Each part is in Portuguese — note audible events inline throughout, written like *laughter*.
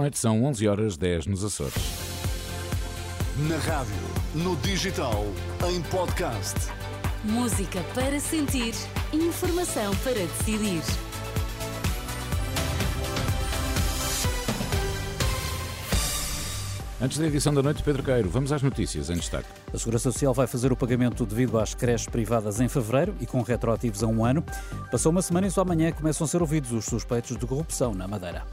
noite, são 11 horas 10 nos Açores. Na rádio, no digital, em podcast. Música para sentir, informação para decidir. Antes da edição da noite, Pedro Queiro, vamos às notícias em destaque. A Segurança Social vai fazer o pagamento devido às creches privadas em fevereiro e com retroativos a um ano. Passou uma semana e só amanhã começam a ser ouvidos os suspeitos de corrupção na Madeira.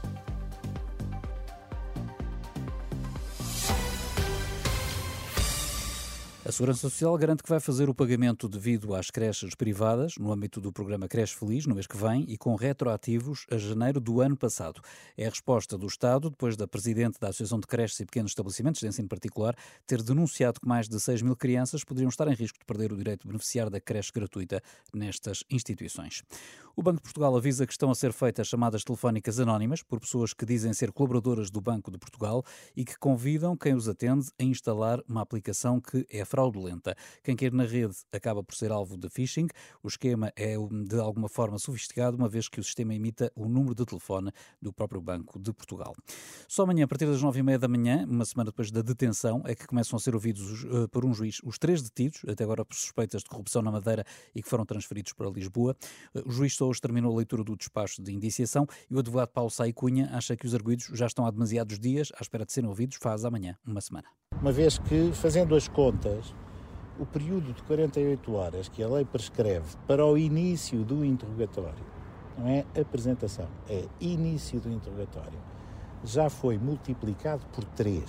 A Segurança Social garante que vai fazer o pagamento devido às creches privadas no âmbito do programa Creche Feliz no mês que vem e com retroativos a janeiro do ano passado. É a resposta do Estado depois da Presidente da Associação de Creches e Pequenos Estabelecimentos de Ensino Particular ter denunciado que mais de 6 mil crianças poderiam estar em risco de perder o direito de beneficiar da creche gratuita nestas instituições. O Banco de Portugal avisa que estão a ser feitas chamadas telefónicas anónimas por pessoas que dizem ser colaboradoras do Banco de Portugal e que convidam quem os atende a instalar uma aplicação que é fraudulenta. Quem quer na rede acaba por ser alvo de phishing. O esquema é de alguma forma sofisticado, uma vez que o sistema imita o número de telefone do próprio Banco de Portugal. Só amanhã, a partir das nove e meia da manhã, uma semana depois da detenção, é que começam a ser ouvidos uh, por um juiz os três detidos, até agora por suspeitas de corrupção na Madeira e que foram transferidos para Lisboa. Uh, o juiz só hoje terminou a leitura do despacho de indiciação e o advogado Paulo Sai Cunha acha que os arguídos já estão há demasiados dias à espera de serem ouvidos, faz amanhã uma semana. Uma vez que, fazendo as contas, o período de 48 horas que a lei prescreve para o início do interrogatório, não é apresentação, é início do interrogatório, já foi multiplicado por 3.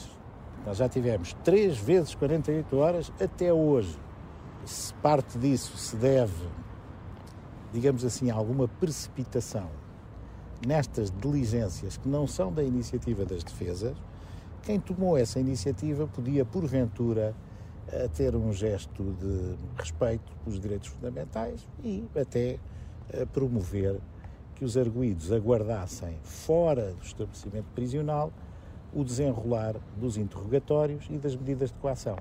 Nós já tivemos 3 vezes 48 horas até hoje. Se parte disso se deve, digamos assim, a alguma precipitação nestas diligências que não são da iniciativa das defesas, quem tomou essa iniciativa podia, porventura, ter um gesto de respeito pelos direitos fundamentais e até promover que os arguídos aguardassem fora do estabelecimento prisional o desenrolar dos interrogatórios e das medidas de coação.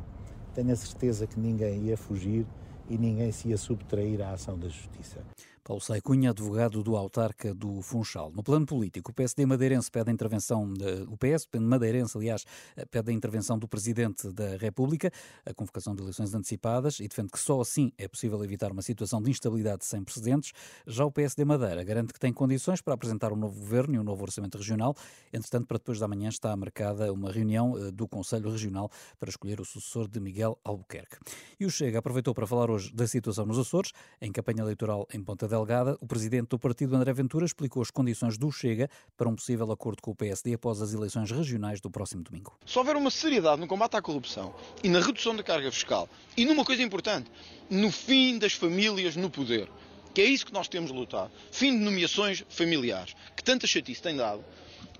Tenho a certeza que ninguém ia fugir e ninguém se ia subtrair à ação da Justiça. Paulo Sai Cunha, advogado do autarca do Funchal. No plano político, o PSD madeirense pede a intervenção, de, o PS madeirense, aliás, pede a intervenção do Presidente da República, a convocação de eleições antecipadas e defende que só assim é possível evitar uma situação de instabilidade sem precedentes. Já o PSD Madeira garante que tem condições para apresentar um novo governo e um novo orçamento regional. Entretanto, para depois da manhã está marcada uma reunião eh, do Conselho Regional para escolher o sucessor de Miguel Albuquerque. E o Chega aproveitou para falar hoje da situação nos Açores, em campanha eleitoral em Ponta del Delgada, o presidente do partido, André Ventura, explicou as condições do Chega para um possível acordo com o PSD após as eleições regionais do próximo domingo. Se houver uma seriedade no combate à corrupção e na redução da carga fiscal, e numa coisa importante, no fim das famílias no poder, que é isso que nós temos de lutar, fim de nomeações familiares, que tanta chatice tem dado,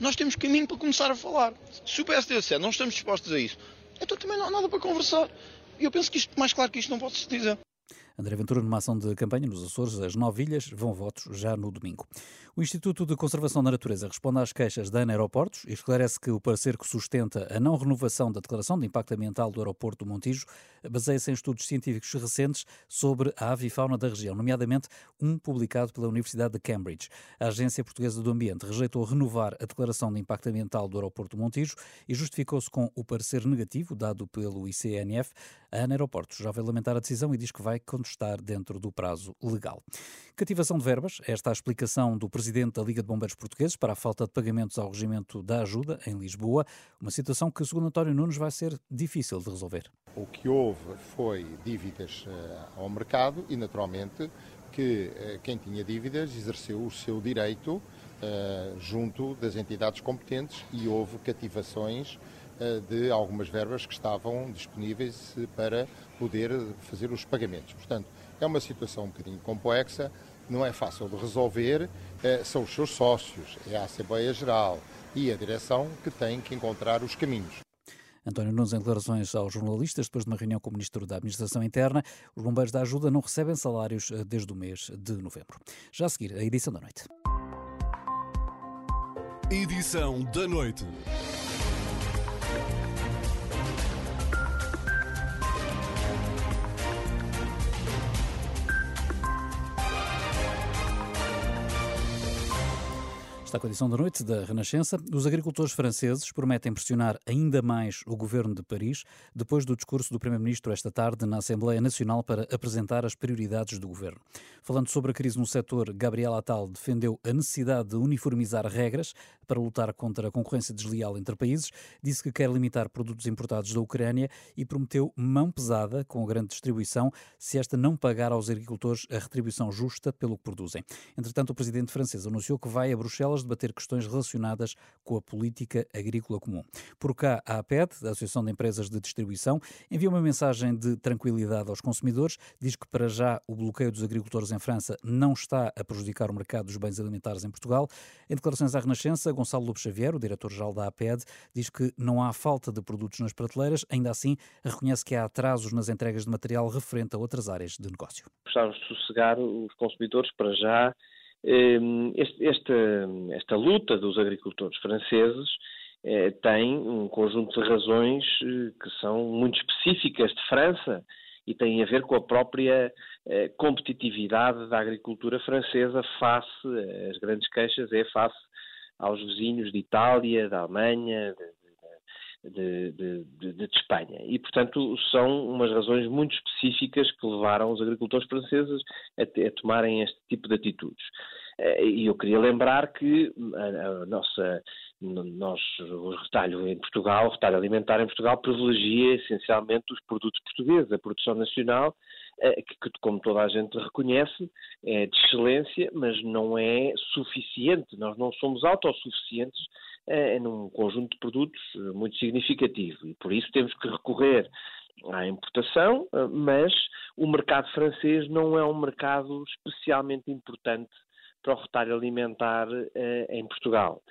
nós temos caminho para começar a falar. Se o PSD disser não estamos dispostos a isso, então também não há nada para conversar. Eu penso que isto, mais claro que isto não pode se dizer. André Ventura, numa ação de campanha nos Açores, as nove ilhas vão votos já no domingo. O Instituto de Conservação da Natureza responde às queixas da ANA Aeroportos e esclarece que o parecer que sustenta a não renovação da declaração de impacto ambiental do aeroporto do Montijo baseia-se em estudos científicos recentes sobre a avifauna da região, nomeadamente um publicado pela Universidade de Cambridge. A Agência Portuguesa do Ambiente rejeitou renovar a declaração de impacto ambiental do aeroporto do Montijo e justificou-se com o parecer negativo dado pelo ICNF. A ANA Aeroportos já vai lamentar a decisão e diz que vai contestar dentro do prazo legal. Cativação de verbas, esta é a explicação do presidente da Liga de Bombeiros Portugueses para a falta de pagamentos ao regimento da ajuda em Lisboa, uma situação que, segundo António Nunes, vai ser difícil de resolver. O que houve foi dívidas uh, ao mercado e, naturalmente, que uh, quem tinha dívidas exerceu o seu direito uh, junto das entidades competentes e houve cativações de algumas verbas que estavam disponíveis para poder fazer os pagamentos. Portanto, é uma situação um bocadinho complexa, não é fácil de resolver, são os seus sócios, é a Assembleia Geral e a direção que têm que encontrar os caminhos. António Nunes, em declarações aos jornalistas, depois de uma reunião com o Ministro da Administração Interna, os bombeiros da ajuda não recebem salários desde o mês de novembro. Já a seguir, a edição da noite. Edição da noite. Está com a edição da noite da Renascença. Os agricultores franceses prometem pressionar ainda mais o governo de Paris depois do discurso do Primeiro-Ministro esta tarde na Assembleia Nacional para apresentar as prioridades do governo. Falando sobre a crise no setor, Gabriel Attal defendeu a necessidade de uniformizar regras para lutar contra a concorrência desleal entre países, disse que quer limitar produtos importados da Ucrânia e prometeu mão pesada com a grande distribuição se esta não pagar aos agricultores a retribuição justa pelo que produzem. Entretanto, o presidente francês anunciou que vai a Bruxelas de debater questões relacionadas com a política agrícola comum. Por cá, a APED, a Associação de Empresas de Distribuição, envia uma mensagem de tranquilidade aos consumidores, diz que para já o bloqueio dos agricultores em França não está a prejudicar o mercado dos bens alimentares em Portugal. Em declarações à Renascença, Gonçalo Lobo Xavier, o diretor-geral da APED, diz que não há falta de produtos nas prateleiras, ainda assim reconhece que há atrasos nas entregas de material referente a outras áreas de negócio. Gostávamos de sossegar os consumidores para já este, esta, esta luta dos agricultores franceses eh, tem um conjunto de razões eh, que são muito específicas de França e têm a ver com a própria eh, competitividade da agricultura francesa face, as grandes queixas é face aos vizinhos de Itália, da Alemanha, de, de, de, Espanha. E, portanto, são umas razões muito específicas que levaram os agricultores franceses a, a tomarem este tipo de atitudes. Eh, e eu queria lembrar que a, a nossa, nós, o retalho em Portugal, o retalho alimentar em Portugal privilegia essencialmente os produtos portugueses, a produção nacional, eh, que, como toda a gente reconhece, é de excelência, mas não é suficiente. Nós não somos autossuficientes é, num conjunto de produtos muito significativo e por isso temos que recorrer à importação, mas o mercado francês não é um mercado especialmente importante para o retalho alimentar eh, em Portugal.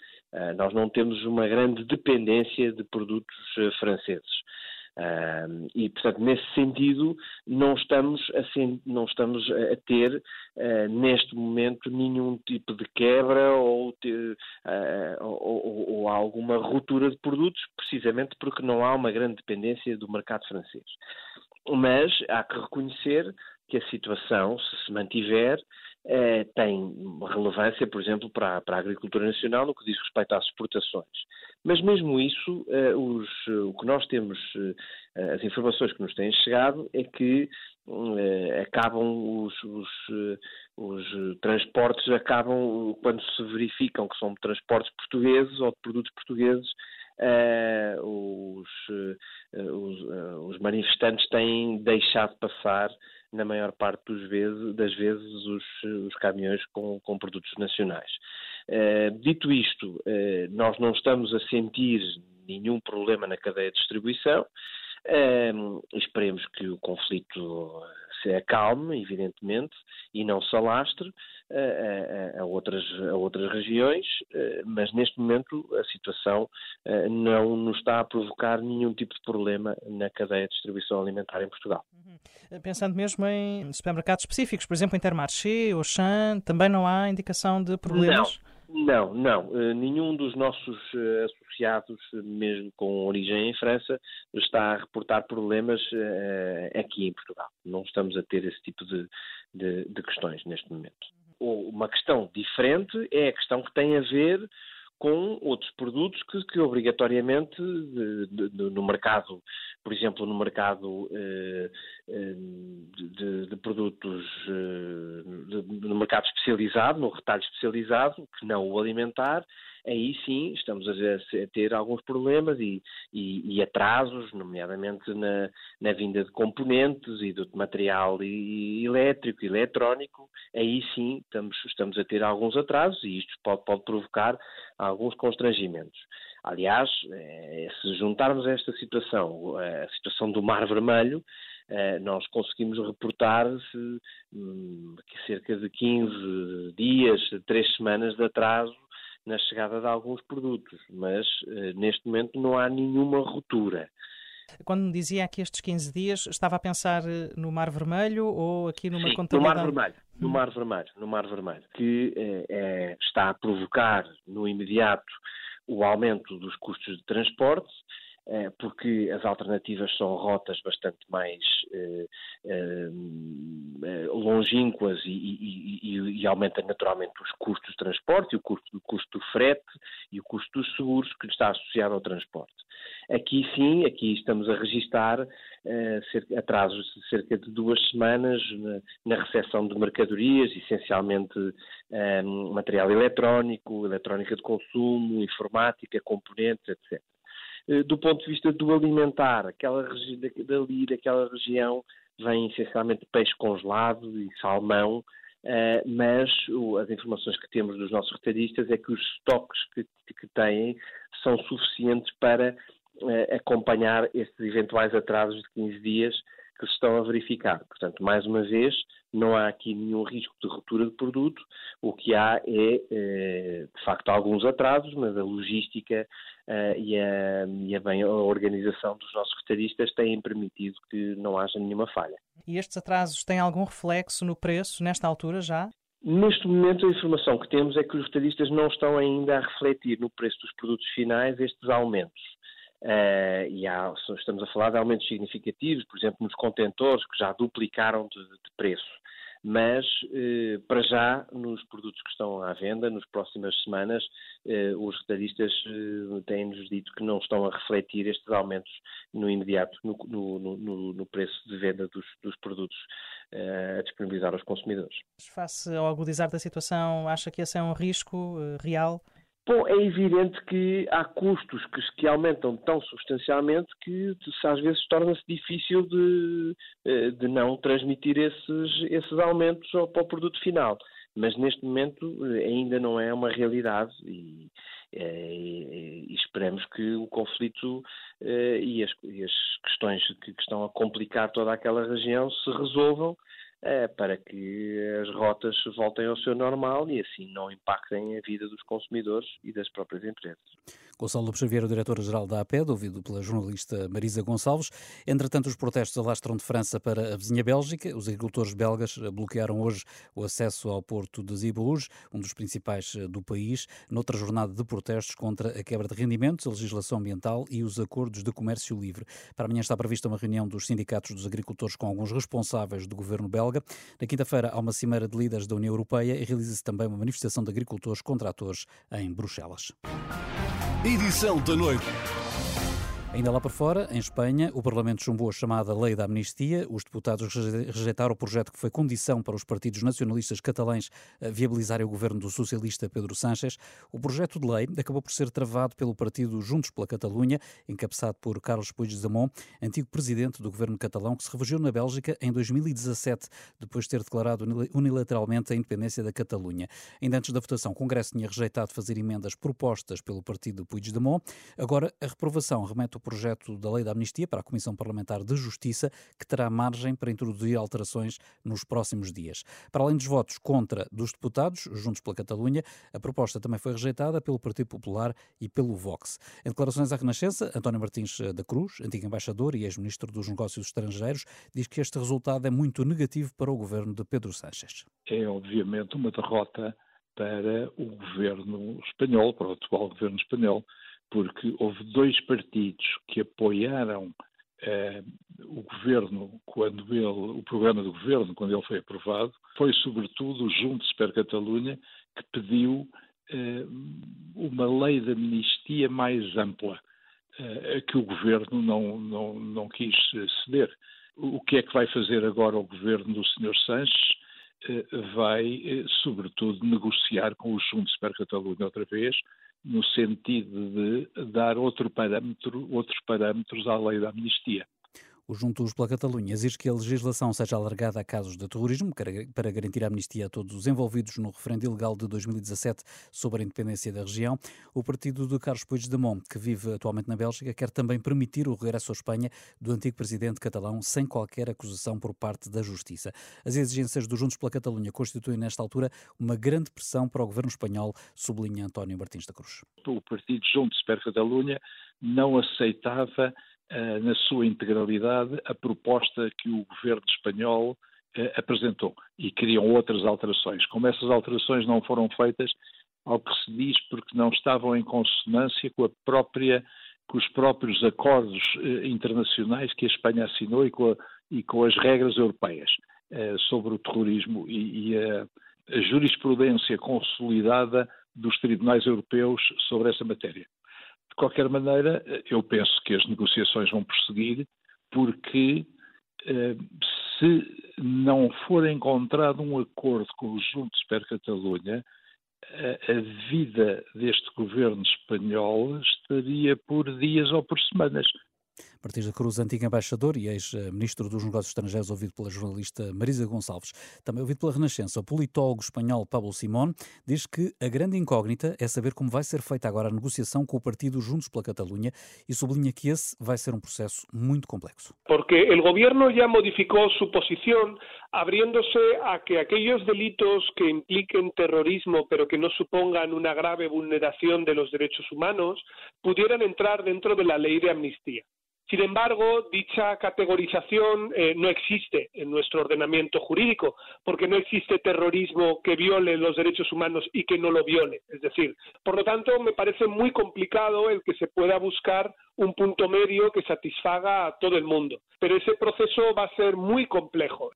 Nós não temos uma grande dependência de produtos franceses. Uh, e, portanto, nesse sentido, não estamos a, não estamos a ter, uh, neste momento, nenhum tipo de quebra ou, uh, ou, ou, alguma ruptura de produtos, precisamente porque não há uma grande dependência do mercado francês. Mas há que reconhecer que a situação, se se mantiver, eh, tem relevância, por exemplo, para, para, a agricultura nacional no que diz respeito às exportações. Mas mesmo isso, eh, os, o que nós temos, eh, as informações que nos têm chegado é que acabam os, os, os, transportes acabam quando se verificam que são transportes portugueses ou de produtos portugueses os, os, os manifestantes têm deixado passar na maior parte vezes, das vezes, os, os caminhões com, com, produtos nacionais. Dito isto, nós não estamos a sentir nenhum problema na cadeia de distribuição. Uh, esperemos que o conflito se acalme, evidentemente, e não se alastre a, a, a, outras, a outras regiões, eh, mas neste momento a situação eh, não nos está a provocar nenhum tipo de problema na cadeia de distribuição alimentar em Portugal. Uhum. Pensando mesmo em supermercados específicos, por exemplo, Intermarché, Auchan, também não há indicação de problemas? Não. Não, não. Uh, nenhum dos nossos uh, associados, mesmo com origem em França, está a reportar problemas uh, aqui em Portugal. Não estamos a ter esse tipo de, de, de questões neste momento. Uma questão diferente é a questão que tem a ver com outros produtos que, que obrigatoriamente de, de, no mercado, por exemplo, no mercado eh, eh de, de, produtos eh, no mercado especializado, no retalho especializado, que não o alimentar, aí sim estamos a, ter alguns problemas e, e, e atrasos, nomeadamente na, na, vinda de componentes e do material e, elétrico e eletrónico, aí sim estamos, estamos a ter alguns atrasos e isto pode, pode provocar alguns constrangimentos. Aliás, eh, se juntarmos a esta situação, a situação do Mar Vermelho, eh, nós conseguimos reportar hum, cerca de 15 dias, 3 semanas de atraso na chegada de alguns produtos, mas eh, neste momento não há nenhuma ruptura. Quando me dizia aqui estes 15 dias, estava a pensar eh, no Mar Vermelho ou aqui numa Sim, contabilidade? no Mar Vermelho, no Mar Vermelho, no Mar Vermelho, que é, está a provocar no imediato o aumento dos custos de transporte eh, porque as alternativas são rotas bastante mais eh, eh, longínquas e, e, e, e aumenta naturalmente os custos de transporte, o custo, o custo do frete e o custo dos seguros que está associado ao transporte. Aqui sim, aqui estamos a registar atrasos de cerca de duas semanas na, na recepção de mercadorias, essencialmente material eletrónico, eletrónica de consumo, informática, componentes, etc. Uh, do ponto de vista do alimentar, aquela dali, daquela região, vem essencialmente peixe congelado e salmão, Uh, mas as informações que temos dos nossos retalhistas é que os estoques que, que têm são suficientes para uh, acompanhar estes eventuais atrasos de 15 dias que se estão a verificar. Portanto, mais uma vez, não há aqui nenhum risco de ruptura de produto, o que há é, eh, de facto, alguns atrasos, mas a logística eh, e, a, e a, bem, a organização dos nossos retalhistas têm permitido que não haja nenhuma falha. E estes atrasos têm algum reflexo no preço nesta altura já? Neste momento, a informação que temos é que os retalhistas não estão ainda a refletir no preço dos produtos finais estes aumentos. Uh, e há, estamos a falar de aumentos significativos, por exemplo, nos contentores, que já duplicaram de, de preço. Mas, uh, para já, nos produtos que estão à venda, nas próximas semanas, uh, os retalhistas têm-nos dito que não estão a refletir estes aumentos no imediato no, no, no, no preço de venda dos, dos produtos a disponibilizar aos consumidores. Face ao agudizar da situação, acha que esse é um risco real? Bom, é evidente que há custos que, que aumentam tão substancialmente que às vezes torna-se difícil de, eh, de não transmitir esses, esses aumentos ao, para o produto final. Mas neste momento eh, ainda não é uma realidade e, eh, e, e esperamos que o conflito e as, e as questões que, que estão a complicar toda aquela região se resolvam para que as rotas voltem ao seu normal e assim não impactem a vida dos consumidores e das próprias empresas. Gonçalo Lopes Xavier, o diretor-geral da APED, ouvido pela jornalista Marisa Gonçalves. Entretanto, os protestos alastram de França para a vizinha Bélgica. Os agricultores belgas bloquearam hoje o acesso ao porto de Zeebrugge, um dos principais eh, do país, noutra jornada de protestos contra a quebra de rendimentos, a legislação ambiental e os acordos de comércio livre. Para amanhã está prevista uma reunião dos sindicatos dos agricultores com alguns responsáveis do governo belga. Na quinta-feira há uma cimeira de líderes da União Europeia e realiza-se também uma manifestação de agricultores contra atores em Bruxelas. Edição da noite. Ainda lá por fora, em Espanha, o Parlamento chumbou a chamada Lei da Amnistia. Os deputados rejeitaram o projeto que foi condição para os partidos nacionalistas catalães viabilizarem o governo do socialista Pedro Sánchez. O projeto de lei acabou por ser travado pelo partido Juntos pela Catalunha, encabeçado por Carlos Puigdemont, antigo presidente do governo catalão, que se refugiou na Bélgica em 2017, depois de ter declarado unilateralmente a independência da Catalunha. Ainda antes da votação, o Congresso tinha rejeitado fazer emendas propostas pelo partido Puigdemont. Agora, a reprovação remete o projeto da Lei da Amnistia para a Comissão Parlamentar de Justiça, que terá margem para introduzir alterações nos próximos dias. Para além dos votos contra dos deputados, juntos pela Catalunha, a proposta também foi rejeitada pelo Partido Popular e pelo Vox. Em declarações à Renascença, António Martins da Cruz, antigo embaixador e ex-ministro dos Negócios Estrangeiros, diz que este resultado é muito negativo para o governo de Pedro Sánchez. É obviamente uma derrota para o governo espanhol, para o atual governo espanhol, porque houve dois partidos que apoiaram eh, o governo quando ele, o programa do governo quando ele foi aprovado, foi sobretudo o Juntos per Catalunha que pediu eh, uma lei de amnistia mais ampla, eh, que o governo não, não, não quis ceder. O que é que vai fazer agora o governo do Sr. Sanches? Eh, vai, eh, sobretudo, negociar com os Juntos per Catalunha outra vez, no sentido de dar outro parâmetro, outros parâmetros à lei da amnistia. O Juntos pela Catalunha exige que a legislação seja alargada a casos de terrorismo para garantir a amnistia a todos os envolvidos no referendo ilegal de 2017 sobre a independência da região. O partido de Carlos Puigdemont, que vive atualmente na Bélgica, quer também permitir o regresso à Espanha do antigo presidente catalão sem qualquer acusação por parte da Justiça. As exigências do Juntos pela Catalunha constituem, nesta altura, uma grande pressão para o governo espanhol, sublinha António Martins da Cruz. O partido Juntos pela Catalunha não aceitava na sua integralidade a proposta que o governo espanhol eh, apresentou e queriam outras alterações. Como essas alterações não foram feitas, ao que se diz porque não estavam em consonância com a própria com os próprios acordos eh, internacionais que a Espanha assinou e com, a, e com as regras europeias eh, sobre o terrorismo e, e a, a, jurisprudência consolidada dos tribunais europeus sobre essa matéria. Qualquer maneira, eh, eu penso que as negociações vão prosseguir porque eh, se não for encontrado um acordo conjunto per Catalunha, a vida deste governo espanhol estaria por dias ou por semanas. Martins da Cruz, antigo embaixador e ex-ministro dos Negócios Estrangeiros, ouvido pela jornalista Marisa Gonçalves. Também ouvido pela Renascença, o politólogo espanhol Pablo Simón diz que a grande incógnita é saber como vai ser feita agora a negociação com o partido Juntos pela Catalunha e sublinha que esse vai ser um processo muito complexo. Porque o governo já modificou sua posição abriéndose a que aquellos delitos que impliquen terrorismo pero que no supongan una grave vulneración de los derechos humanos pudieran entrar dentro de la ley de amnistía. Sin embargo, dicha categorización eh, no existe en nuestro ordenamiento jurídico, porque no existe terrorismo que viole los derechos humanos y que no lo viole. Es decir, por lo tanto, me parece muy complicado el que se pueda buscar un punto medio que satisfaga a todo el mundo. Pero ese proceso va a ser muy complejo.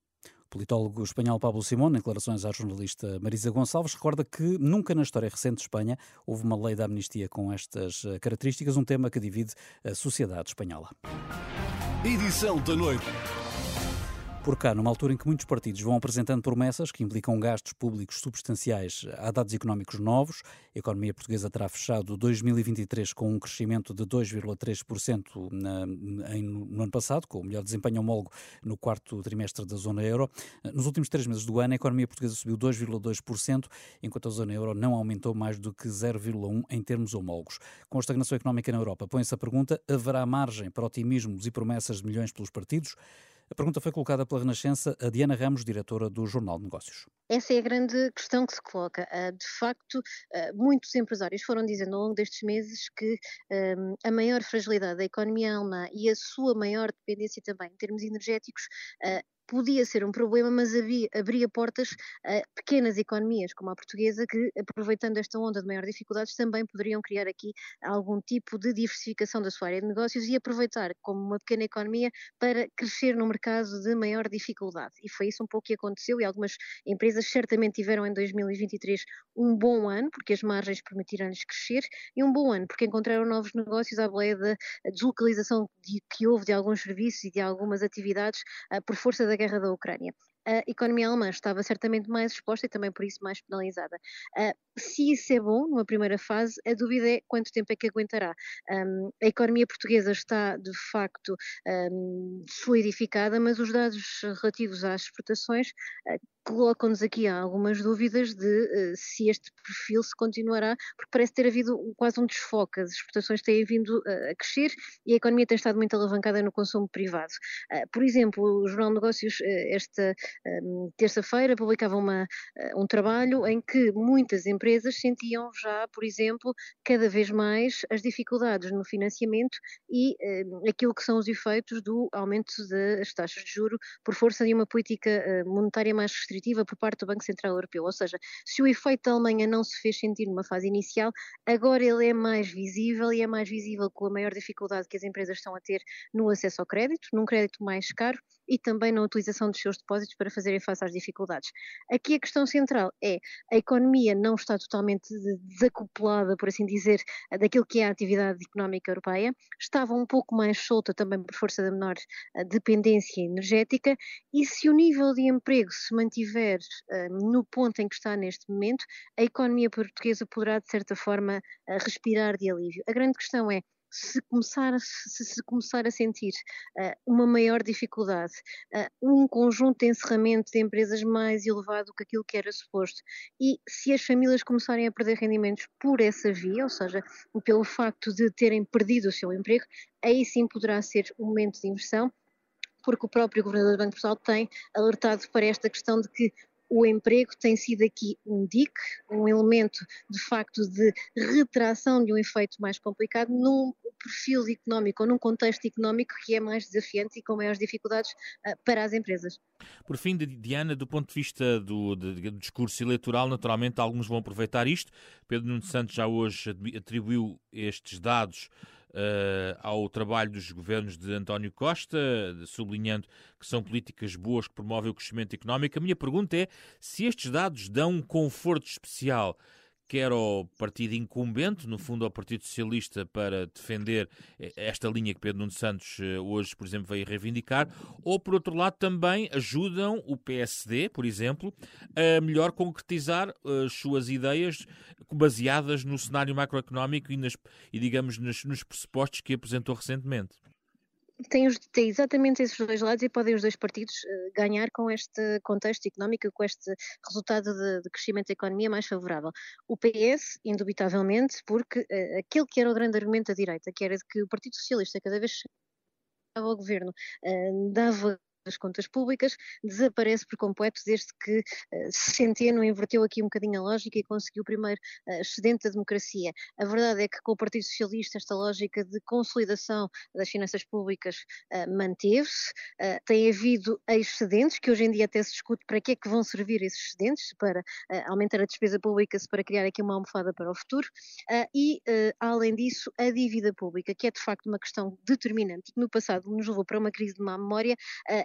Politólogo espanhol Pablo Simón, em declarações à jornalista Marisa Gonçalves, recorda que nunca na história recente de Espanha houve uma lei da amnistia com estas eh, características, um tema que divide a sociedade espanhola. Edição da noite. Por cá, numa altura em que muitos partidos vão apresentando promessas que implicam gastos públicos substanciais a dados económicos novos, a economia portuguesa terá fechado 2023 com um crescimento de 2,3% no ano passado, com o melhor desempenho homólogo no quarto trimestre da zona euro. Nos últimos três meses do ano, a economia portuguesa subiu 2,2%, enquanto a zona euro não aumentou mais do que 0,1% em termos homólogos. Com a estagnação económica na Europa, põe-se a pergunta: haverá margem para otimismos e promessas de milhões pelos partidos? A pergunta foi colocada pela Renascença a Diana Ramos, diretora do Jornal de Negócios. Essa é a grande questão que se coloca. Ah, de facto, ah, muitos empresários foram dizendo ao longo destes meses que a maior fragilidade da economia alemã e a sua maior dependência também em termos energéticos ah, podia ser um problema, mas havia, abria portas a pequenas economias, como a portuguesa, que, aproveitando esta onda de maior dificuldades, também poderiam criar aqui algum tipo de diversificação da sua área de negócios e aproveitar como uma pequena economia para crescer no mercado de maior dificuldade. E foi isso um pouco que aconteceu e algumas empresas certamente tiveram em 2023 um bom ano, porque as margens permitiram-lhes crescer, e um bom ano, porque encontraram novos negócios à boleia da deslocalização de, que houve de alguns serviços e de algumas atividades uh, por força da guerra da Ucrânia a economia alemã estava certamente mais exposta e também por isso mais penalizada. Uh, se isso é bom, numa primeira fase, a dúvida é quanto tempo é que aguentará. Um, a economia portuguesa está, de facto, um, solidificada, mas os dados relativos às exportações uh, colocam-nos aqui algumas dúvidas de uh, se este perfil se continuará, porque parece ter havido quase um desfoque. As exportações têm vindo uh, a crescer e a economia tem estado muito alavancada no consumo privado. Por exemplo, o Jornal de Negócios, esta terça-feira, publicava uma, um trabalho em que muitas empresas sentiam já, por exemplo, cada vez mais as dificuldades no financiamento e aquilo que são os efeitos do aumento das taxas de juro por força de uma política monetária mais restritiva por parte do Banco Central Europeu. Ou seja, se o efeito da Alemanha não se fez sentir numa fase inicial, agora ele é mais visível e é mais visível com a maior dificuldade que as empresas estão a ter no acesso ao crédito, num crédito mais caro e também na utilização dos seus depósitos para fazerem face às dificuldades. Aqui a questão central é a economia não está totalmente desacoplada, por assim dizer, daquilo que é a atividade económica europeia, estava um pouco mais solta também por força da menor eh, dependência energética e se o nível de emprego se mantiver uh, no ponto em que está neste momento, a economia portuguesa poderá, de certa forma, uh, respirar de alívio. A grande questão é se começar, se, se começar a sentir uh, uma maior dificuldade, uh, um conjunto de encerramento de empresas mais elevado do que aquilo que era suposto, e se as famílias começarem a perder rendimentos por essa via, ou seja, pelo facto de terem perdido o seu emprego, aí sim poderá ser um momento de inversão porque o próprio Governador do Banco de Portugal tem alertado para esta questão de que o emprego tem sido aqui um dique, um elemento de facto de retração de um efeito mais complicado num perfil económico ou num contexto económico que é mais desafiante e com maiores dificuldades uh, para as empresas. Por fim, Diana, do ponto de vista do, do, discurso eleitoral, naturalmente alguns vão aproveitar isto. Pedro Nuno Santos já hoje atribuiu estes dados uh, ao trabalho dos governos de António Costa, sublinhando que são políticas boas que promovem o crescimento económico. A minha pergunta é se estes dados dão um conforto especial quer ao partido incumbente, no fundo ao Partido Socialista, para defender esta linha que Pedro Nuno Santos eh, hoje, por exemplo, veio reivindicar, ou por outro lado também ajudam o PSD, por exemplo, a melhor concretizar eh, as suas ideias baseadas no cenário macroeconómico e, nas, e digamos, nos, nos pressupostos que apresentou recentemente tem, tem, exatamente esses dois lados e podem os dois partidos uh, ganhar com este contexto económico, com este resultado de, de, crescimento da economia mais favorável. O PS, indubitavelmente, porque uh, aquele que era o grande argumento da direita, que era de que o Partido Socialista cada vez chegava ao governo, uh, dava das contas públicas desaparece por completo desde que uh, Centeno inverteu aqui um bocadinho a lógica e conseguiu primeiro uh, excedente da democracia. A verdade é que com o Partido Socialista esta lógica de consolidação das finanças públicas uh, manteve-se, uh, tem havido excedentes, que hoje em dia até se discute para que é que vão servir esses excedentes, para aumentar a despesa pública, se para criar aqui uma almofada para o futuro, e além disso a dívida pública, que é de facto uma questão determinante que no passado nos levou para uma crise de má memória,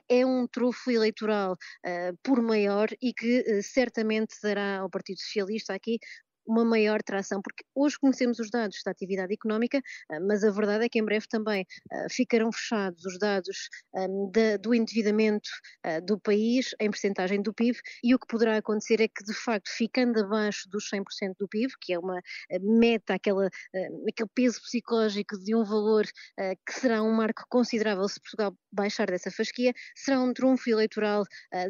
é um trufo eleitoral uh, por maior e que uh, certamente dará ao Partido Socialista aqui uma maior tração, porque hoje conhecemos os dados da atividade económica, ah, mas a verdade é que em breve também ah, ficarão fechados os dados do endividamento ah, do país em percentagem do PIB e o que poderá acontecer é que de facto ficando abaixo dos 100% do PIB, que é uma meta, aquela, aquele peso psicológico de um valor que será um marco considerável se Portugal baixar dessa fasquia, será um trunfo eleitoral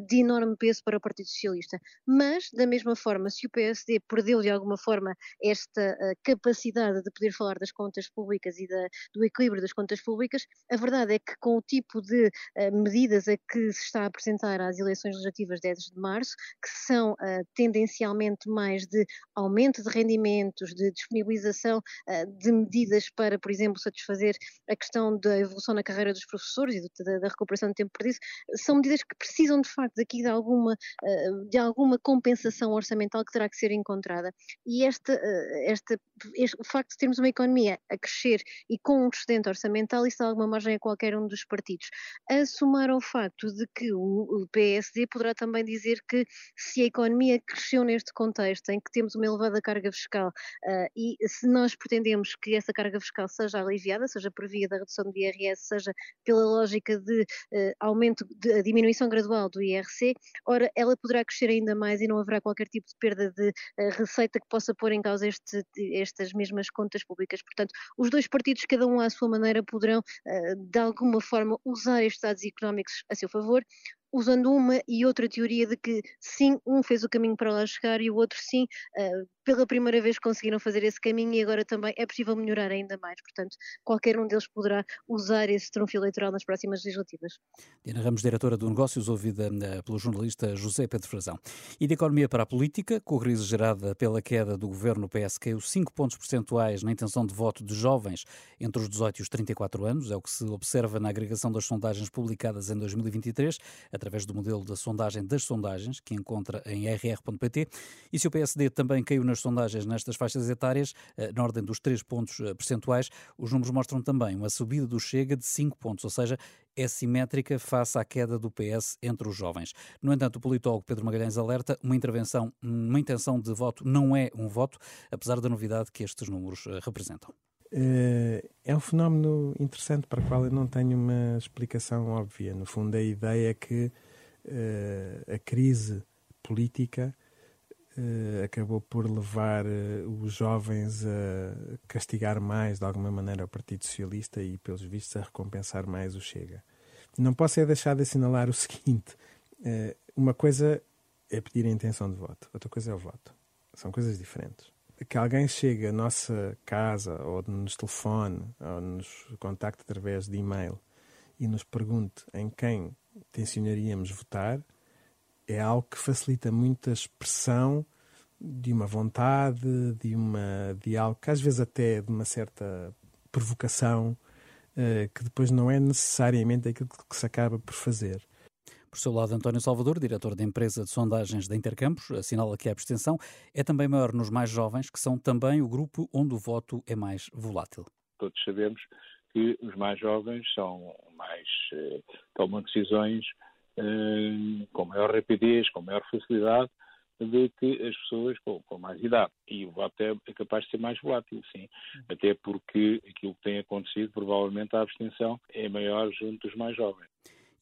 de enorme peso para o Partido Socialista. Mas, da mesma forma, se o PSD perdeu de alguma alguma forma esta uh, capacidade de poder falar das contas públicas e da, do equilíbrio das contas públicas, a verdade é que com o tipo de uh, medidas a que se está a apresentar às eleições legislativas 10 de março, que são uh, tendencialmente mais de aumento de rendimentos, de disponibilização de medidas para, por exemplo, satisfazer a questão da evolução na carreira dos professores e da, da recuperação do tempo perdido, são medidas que precisam de facto aqui de alguma, de alguma compensação orçamental que terá que ser encontrada e este, eh, este, este, o facto de termos uma economia a crescer e com um excedente orçamental, isso dá alguma margem a qualquer um dos partidos. A somar ao facto de que o, PSD poderá também dizer que se a economia cresceu neste contexto em que temos uma elevada carga fiscal uh, e se nós pretendemos que essa carga fiscal seja aliviada, seja por via da redução do IRS, seja pela lógica de uh, aumento, de diminuição gradual do IRC, ora, ela poderá crescer ainda mais e não haverá qualquer tipo de perda de uh, receita possa pôr em causa este, estas mesmas contas públicas. Portanto, os dois partidos, cada um à sua maneira, poderão, eh, de alguma forma, usar estes dados económicos a seu favor usando uma e outra teoria de que sim, um fez o caminho para lá chegar e o outro sim, uh, pela primeira vez conseguiram fazer esse caminho e agora também é possível melhorar ainda mais. Portanto, qualquer um deles poderá usar esse trunfo eleitoral nas próximas legislativas. Diana Ramos, diretora do Negócios, ouvida eh, pelo jornalista José Pedro Frazão. E de economia para a política, com a crise gerada pela queda do governo PS, caiu 5 pontos percentuais na intenção de voto de jovens entre os 18 e os 34 anos, é o que se observa na agregação das sondagens publicadas em 2023, através do modelo da sondagem das sondagens, que encontra em rr.pt. E se o PSD também caiu nas sondagens nestas faixas etárias, eh, na ordem dos 3 pontos eh, percentuais, os números mostram também uma subida do Chega de 5 pontos, ou seja, é simétrica face à queda do PS entre os jovens. No entanto, o politólogo Pedro Magalhães alerta uma intervenção, uma intenção de voto não é um voto, apesar da novidade que estes números eh, representam. É um fenómeno interessante para o qual eu não tenho uma explicação óbvia. No fundo, a ideia é que a crise política uh, acabou por levar os jovens a castigar mais, de alguma maneira, o Partido Socialista e, pelos vistos, a recompensar mais o Chega. Não posso é deixar de assinalar o *laughs* seguinte: uma coisa é pedir a intenção de voto, outra coisa é o voto. São coisas diferentes. Que alguém chegue à nossa casa, ou nos telefone, ou nos contacte através de e-mail e nos pergunte em quem tensionaríamos votar, é algo que facilita muito a expressão de uma vontade, de, uma, de algo que às vezes até de uma certa provocação, uh, que depois não é necessariamente aquilo que se acaba por fazer. Por seu lado, António Salvador, diretor da empresa de sondagens da Intercampos, assinala que a abstenção é também maior nos mais jovens, que são também o grupo onde o voto é mais volátil. todos sabemos que os mais jovens são mais eh, tomam decisões eh, com maior rapidez, com maior facilidade do que as pessoas com, com, mais idade. E o voto é, é, capaz de ser mais volátil, sim. Até porque aquilo que tem acontecido, provavelmente a abstenção é maior junto dos mais jovens.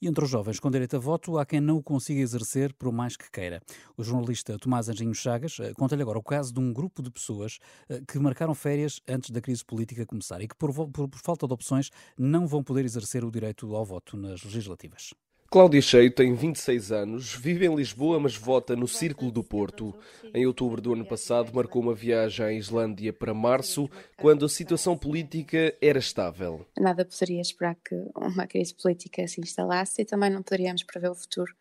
E entre os jovens com direito a voto, há quem não o consiga exercer por mais que queira. O jornalista Tomás Anjinho Chagas eh, conta-lhe agora o caso de um grupo de pessoas eh, que marcaram férias antes da crise política começar e que, por, por, por falta de opções, não vão poder exercer o direito ao voto nas legislativas. Cláudia Cheio tem 26 anos, vive em Lisboa, mas vota no Círculo do Porto. Em outubro do ano passado, marcou uma viagem à Islândia para março, quando a situação política era estável. Nada poderia esperar que uma crise política se instalasse e também não poderíamos prever o futuro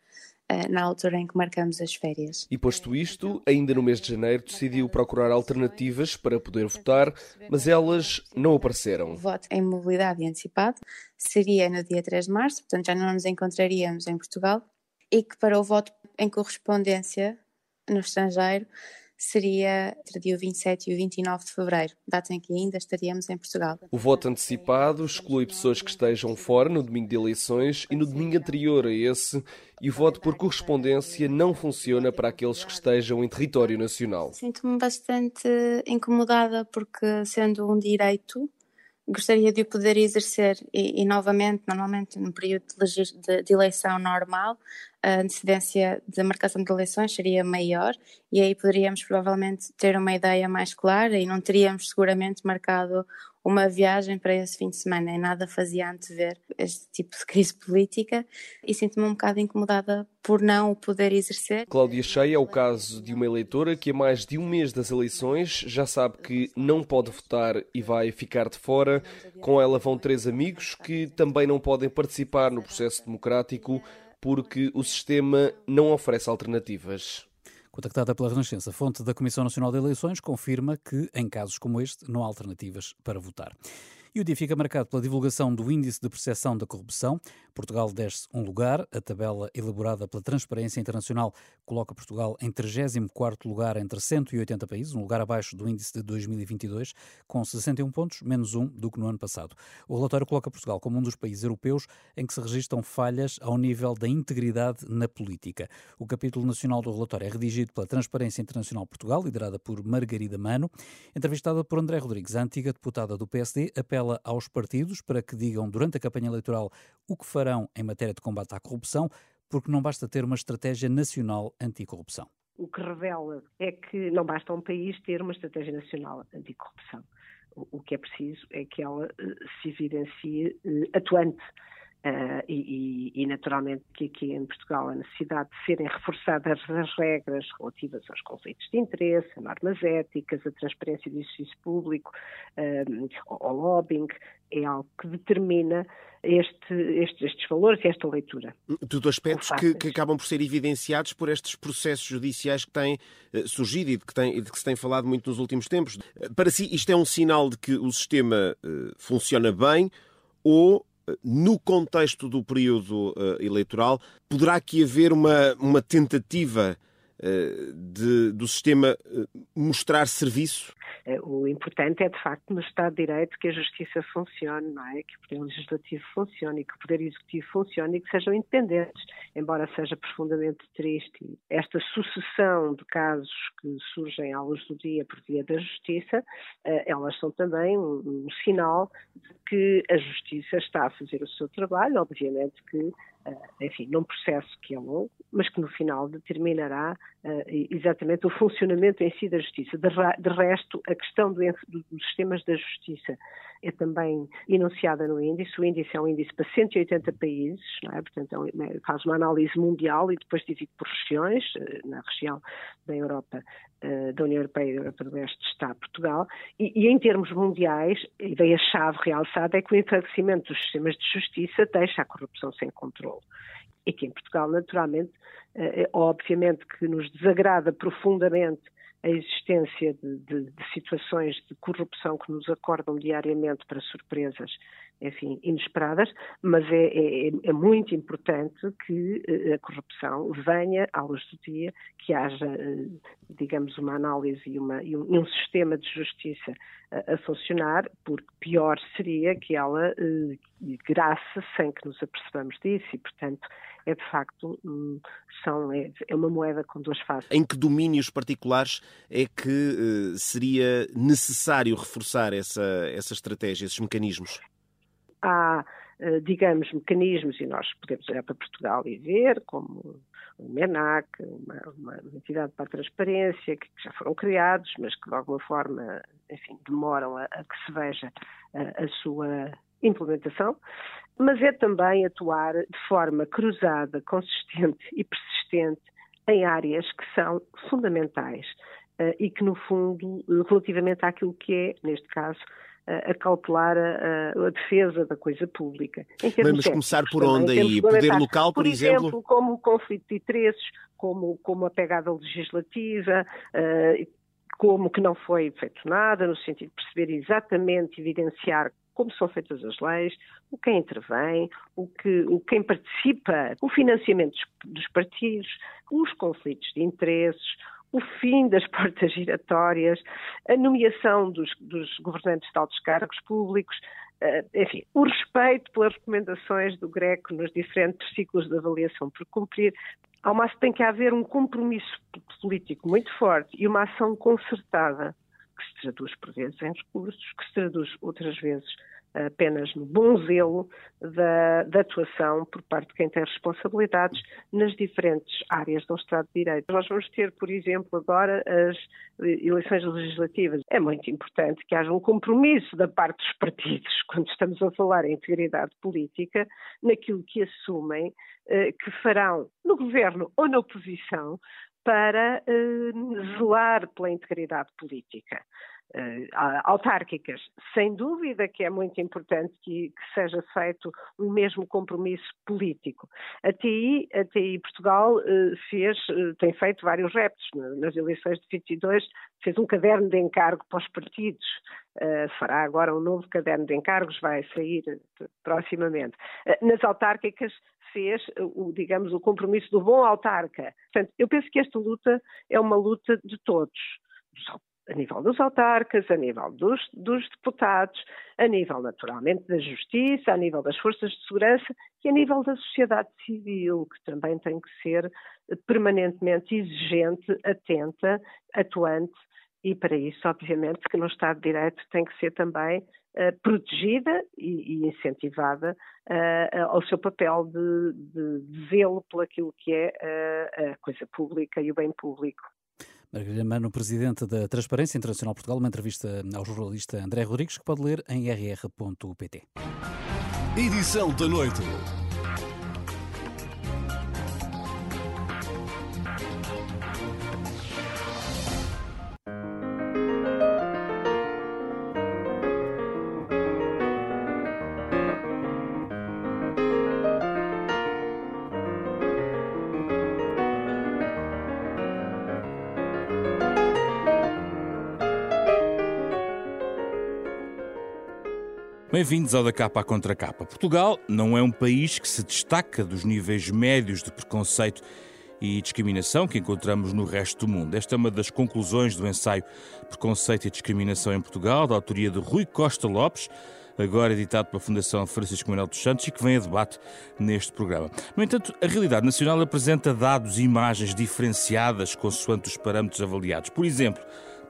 na altura em que marcamos as férias. E posto isto, ainda no mês de janeiro decidiu procurar alternativas para poder votar, mas elas não apareceram. O voto em mobilidade antecipado seria no dia 3 de março, portanto já não nos encontraríamos em Portugal, e que para o voto em correspondência no estrangeiro seria entre o dia 27 e o 29 de fevereiro, data em que ainda estaríamos em Portugal. O voto antecipado exclui pessoas que estejam fora no domingo de eleições e no domingo anterior a esse, e o voto por correspondência não funciona para aqueles que estejam em território nacional. Sinto-me bastante incomodada porque, sendo um direito, gostaria de o poder exercer e, e novamente, normalmente no período de, de, de, eleição normal, a antecedência de marcação de eleições seria maior e aí poderíamos provavelmente ter uma ideia mais clara e não teríamos seguramente marcado uma viagem para esse fim de semana e nada fazia antever este tipo de crise política e sinto-me um bocado incomodada por não o poder exercer. Cláudia Cheia é o caso de uma eleitora que a mais de um mês das eleições já sabe que não pode votar e vai ficar de fora. Com ela vão três amigos que também não podem participar no processo democrático porque o sistema não oferece alternativas. Contactada pela Renascença, fonte da Comissão Nacional de Eleições confirma que, em casos como este, não há alternativas para votar. E o dia fica marcado pela divulgação do Índice de Percepção da Corrupção. Portugal desce um lugar. A tabela elaborada pela Transparência Internacional coloca Portugal em 34º lugar entre 180 países, um lugar abaixo do índice de 2022, com 61 pontos, menos um do que no ano passado. O relatório coloca Portugal como um dos países europeus em que se registram falhas ao nível da integridade na política. O capítulo nacional do relatório é redigido pela Transparência Internacional Portugal, liderada por Margarida Mano. Entrevistada por André Rodrigues, a antiga deputada do PSD, apela apela aos partidos para que digam durante a campanha eleitoral o que farão em matéria de combate à corrupção, porque não basta ter uma estratégia nacional anticorrupção. O que revela é que não basta um país ter uma estratégia nacional anticorrupção. O que é preciso é que ela eh, se evidencie eh, atuante Uh, e, e, naturalmente que aqui em Portugal a necessidade de serem reforçadas as regras relativas aos conflitos de interesse, a normas éticas, a transparência do exercício público, uh, ao lobbying, é algo que determina este, este, estes valores e esta leitura. Tudo aspectos que, que, acabam por ser evidenciados por estes processos judiciais que têm uh, surgido e de que, tem, de que se tem falado muito nos últimos tempos. Para si, isto é um sinal de que o sistema funciona bem ou no contexto do período uh, eleitoral, poderá aqui haver uma, uma tentativa uh, de, do sistema uh, mostrar serviço? Eh, o importante é, de facto, no Estado de Direito que a justiça funcione, não é? Que o Poder Legislativo funcione, que o Poder Executivo funcione e que sejam independentes, embora seja profundamente triste. Esta sucessão de casos que surgem à luz do dia por via da justiça, eh, elas são também um, um sinal de que a justiça está a fazer o seu trabalho, obviamente que eh, enfim, num processo que é longo, mas que no final determinará exatamente o funcionamento em si da justiça. De, resto, a questão do, do, dos sistemas da justiça é também enunciada no índice. O índice é um índice para 180 países, é? portanto, é, faz uma análise mundial e depois divide por regiões. Uh, na região da Europa, uh, da União Europeia e da Europa do Oeste está Portugal. E, e em termos mundiais, a ideia-chave realçada é que o enfraquecimento dos sistemas de justiça deixa a corrupção sem controle e que em Portugal, naturalmente, é, obviamente que nos desagrada profundamente a existência de, de, de, situações de corrupção que nos acordam diariamente para surpresas, enfim, inesperadas, mas é, é, é muito importante que eh, a corrupção venha à luz do dia, que haja, eh, digamos, uma análise e, uma, e um, sistema de justiça a, funcionar, porque pior seria que ela eh, graça sem que nos apercebamos disso e, portanto, é de facto hum, são, é, é, uma moeda com duas faces. Em que domínios particulares é que uh, seria necessário reforçar essa, essa estratégia, esses mecanismos? Há, uh, digamos, mecanismos, e nós podemos olhar para Portugal e ver, como o MENAC, uma, uma, entidade para a transparência, que, que, já foram criados, mas que de alguma forma, enfim, demoram a, a que se veja a, a sua implementação, mas é também atuar de forma cruzada, consistente e persistente em áreas que são fundamentais uh, e que, no fundo, relativamente àquilo que é, neste caso, a cautelar a, a, defesa da coisa pública. Vamos começar por onde aí? Poder local, por, por exemplo? exemplo? Como o conflito de interesses, como, como a pegada legislativa, uh, como que não foi feito nada, no sentido de perceber exatamente, evidenciar como são feitas as leis, o quem intervém, o, que, o quem participa, o financiamento dos, dos partidos, os conflitos de interesses, o fim das *laughs* portas giratórias, a nomeação dos, dos governantes de altos cargos públicos, uh, enfim, o respeito pelas recomendações do Greco nos diferentes ciclos de avaliação por cumprir. Ao máximo tem que haver um compromisso político muito forte e uma ação concertada que se traduz por vezes em recursos, que se traduz outras vezes apenas no bom zelo da, da, atuação por parte de quem tem responsabilidades nas diferentes áreas do Estado de Direito. Nós vamos ter, por exemplo, agora as eleições legislativas. É muito importante que haja um compromisso da parte dos partidos, *laughs* quando estamos a falar em integridade política, naquilo que assumem eh, que farão no governo ou na oposição para uh, zelar pela integridade política. Uh, autárquicas, sem dúvida que é muito importante que, que, seja feito um mesmo compromisso político. A TI, a TI Portugal uh, fez, uh, tem feito vários reptos nas eleições de 22, fez um caderno de encargo para os partidos, fará agora um novo caderno de encargos, vai sair proximamente. nas autárquicas fez, o, digamos, o compromisso do bom autarca. Portanto, eu penso que esta luta é uma luta de todos, a nível dos autarcas, a nível dos, dos, deputados, a nível, naturalmente, da justiça, a nível das forças de segurança e a nível da sociedade civil, que também tem que ser permanentemente exigente, atenta, atuante e para isso, obviamente, que no Estado de Direito tem que ser também uh, protegida e, e incentivada uh, ao seu papel de, de, de zelo por aquilo que é uh, a coisa pública e o bem público. Margarida Mano, presidente da Transparência Internacional Portugal, uma entrevista ao jornalista André Rodrigues, que pode ler em rr.pt. Edição da noite. Bem-vindos ao da capa à contra capa. Portugal não é um país que se destaca dos níveis médios de preconceito e discriminação que encontramos no resto do mundo. Esta é uma das conclusões do ensaio Preconceito e Discriminação em Portugal, da autoria de Rui Costa Lopes, agora editado pela Fundação Francisco Manuel dos Santos e que vem a debate neste programa. No entanto, a realidade nacional apresenta dados e imagens diferenciadas consoante os parâmetros avaliados. Por exemplo,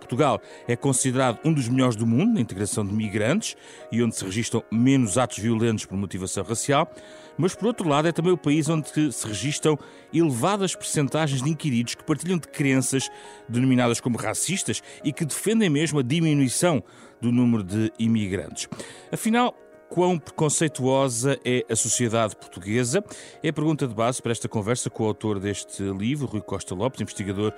Portugal é considerado um dos melhores do mundo na integração de migrantes e onde se registram menos atos violentos por motivação racial, mas por outro lado é também o país onde se registram elevadas percentagens de inquiridos que partilham de crenças denominadas como racistas e que defendem mesmo a diminuição do número de imigrantes. Afinal, Quão preconceituosa é a sociedade portuguesa? É a pergunta de base para esta conversa com o autor deste livro, Rui Costa Lopes, investigador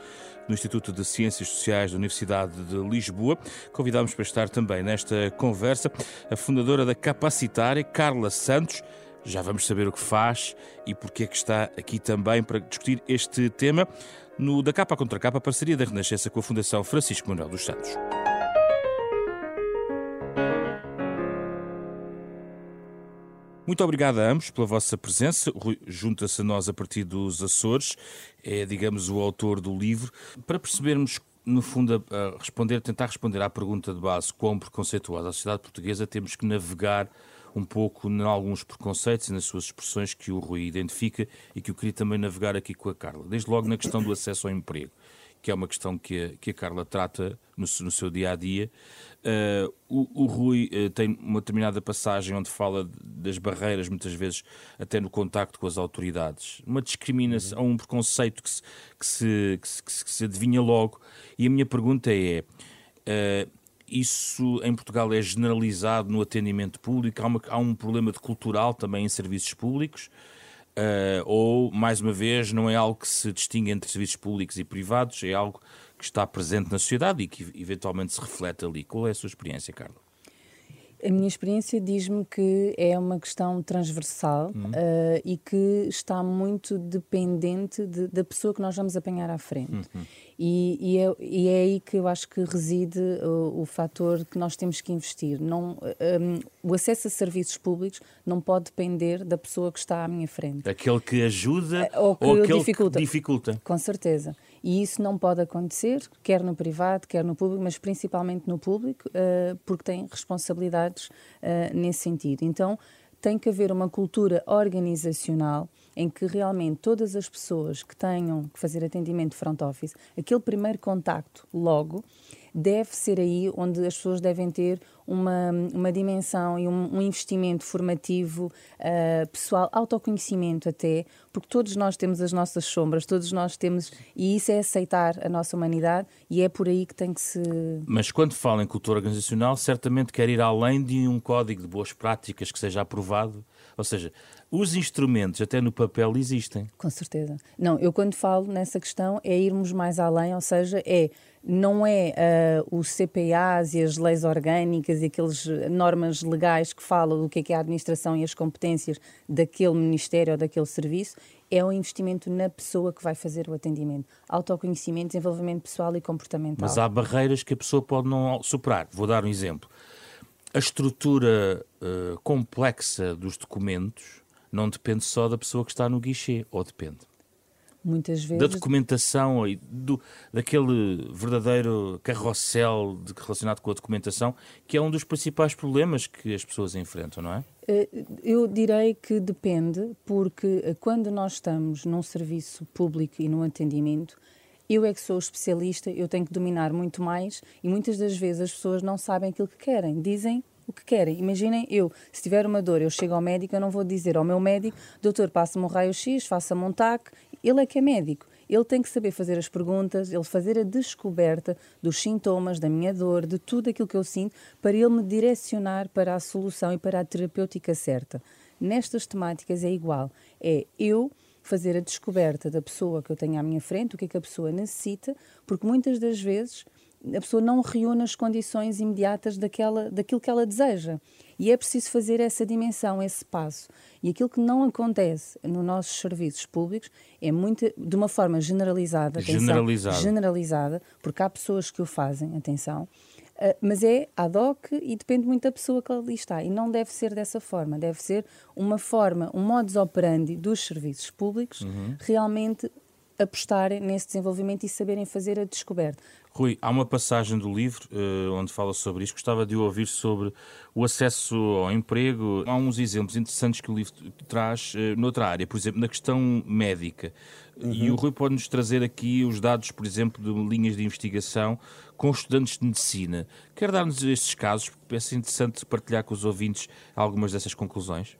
no Instituto de Ciências Sociais da Universidade de Lisboa. Convidamos para estar também nesta conversa a fundadora da Capacitária, Carla Santos. Já vamos saber o que faz e porque é que está aqui também para discutir este tema. no Da Capa Contra Capa, parceria da Renascença com a Fundação Francisco Manuel dos Santos. Muito obrigado a ambos pela vossa presença. Junta-se a nós a partir dos Açores, é, digamos, o autor do livro. Para percebermos, no fundo, a responder, tentar responder à pergunta de base quão preconceituosa a sociedade portuguesa, temos que navegar um pouco em alguns preconceitos e nas suas expressões que o Rui identifica e que eu queria também navegar aqui com a Carla. Desde logo na questão do acesso ao emprego que é uma questão que a, que a Carla trata no, no seu dia a dia. Uh, o, o, Rui uh, tem uma determinada passagem onde fala das barreiras, muitas vezes até no contacto com as autoridades, uma discriminação, uhum. um preconceito que se, que, se, que, se, que se adivinha logo. E a minha pergunta é: uh, isso em Portugal é generalizado no atendimento público? Há, uma, há um problema de cultural também em serviços públicos? Uh, ou, mais uma vez, não é algo que se distingue entre serviços públicos e privados, é algo que está presente na sociedade e que eventualmente se reflete ali. Qual é a sua experiência, Carla? A minha experiência diz-me que é uma questão transversal uhum. uh, e que está muito dependente de, da pessoa que nós vamos apanhar à frente. Uhum. E, e, é, e, é, aí que eu acho que reside o, o fator que nós temos que investir. Não, um, o acesso a serviços públicos não pode depender da pessoa que está à minha frente. Aquele que ajuda ou, que ou aquele dificulta. que dificulta. Com certeza. E isso não pode acontecer, quer no privado, quer no público, mas principalmente no público, uh, porque tem responsabilidades uh, nesse sentido. Então, tem que haver uma cultura organizacional em que realmente todas as pessoas que tenham que fazer atendimento front office, aquele primeiro contacto logo, deve ser aí onde as pessoas devem ter uma, uma dimensão e um, um investimento formativo, uh, pessoal, autoconhecimento até, porque todos nós temos as nossas sombras, todos nós temos, e isso é aceitar a nossa humanidade e é por aí que tem que se. Mas quando fala em cultura organizacional, certamente quer ir além de um código de boas práticas que seja aprovado. Ou seja, os instrumentos, até no papel, existem. Com certeza. Não, eu quando falo nessa questão é irmos mais além, ou seja, é não é uh, os CPAs e as leis orgânicas e aquelas normas legais que falam do que é, que é a administração e as competências daquele ministério ou daquele serviço, é o investimento na pessoa que vai fazer o atendimento. Autoconhecimento, desenvolvimento pessoal e comportamental. Mas há barreiras que a pessoa pode não superar. Vou dar um exemplo. A estrutura uh, complexa dos documentos não depende só da pessoa que está no guichê, ou depende? muitas vezes. Da documentação, e do, daquele verdadeiro carrossel de, relacionado com a documentação, que é um dos principais problemas que as pessoas enfrentam, não é? Eh, eu direi que depende, porque eh, quando nós estamos num serviço público e num atendimento, eu é que sou especialista, eu tenho que dominar muito mais e muitas das vezes as pessoas não sabem aquilo que querem. Dizem o que querem. Imaginem, eu, se tiver uma dor, eu chego ao médico, eu não vou dizer ao meu médico, doutor, passa-me um raio-x, faça-me um TAC, ele é que é médico. Ele tem que saber fazer as perguntas, ele fazer a descoberta dos sintomas, da minha dor, de tudo aquilo que eu sinto, para ele me direcionar para a solução e para a terapêutica certa. Nestas temáticas é igual. É eu fazer a descoberta da pessoa que eu tenho à minha frente, o que é que a pessoa necessita, porque muitas das vezes a pessoa não reúne as condições imediatas daquela, daquilo que ela deseja. E é preciso fazer essa dimensão, esse passo. E aquilo que não acontece nos nossos serviços públicos é muito, de uma forma generalizada, atenção, generalizada. generalizada, porque há pessoas que o fazem, atenção, Uh, mas é ad hoc e depende muito da pessoa que ali está. E não deve ser dessa forma. Deve ser uma forma, um modus operandi dos serviços públicos uhum. realmente apostarem nesse desenvolvimento e saberem fazer a descoberta. Rui, há uma passagem do livro uh, onde fala sobre isto. Gostava de ouvir sobre o acesso ao emprego. Há uns exemplos interessantes que o livro traz uh, noutra área, por exemplo, na questão médica. Uhum. E o Rui pode-nos trazer aqui os dados, por exemplo, de linhas de investigação com estudantes de medicina. Quer dar-nos estes casos? Porque parece interessante partilhar com os ouvintes algumas dessas conclusões.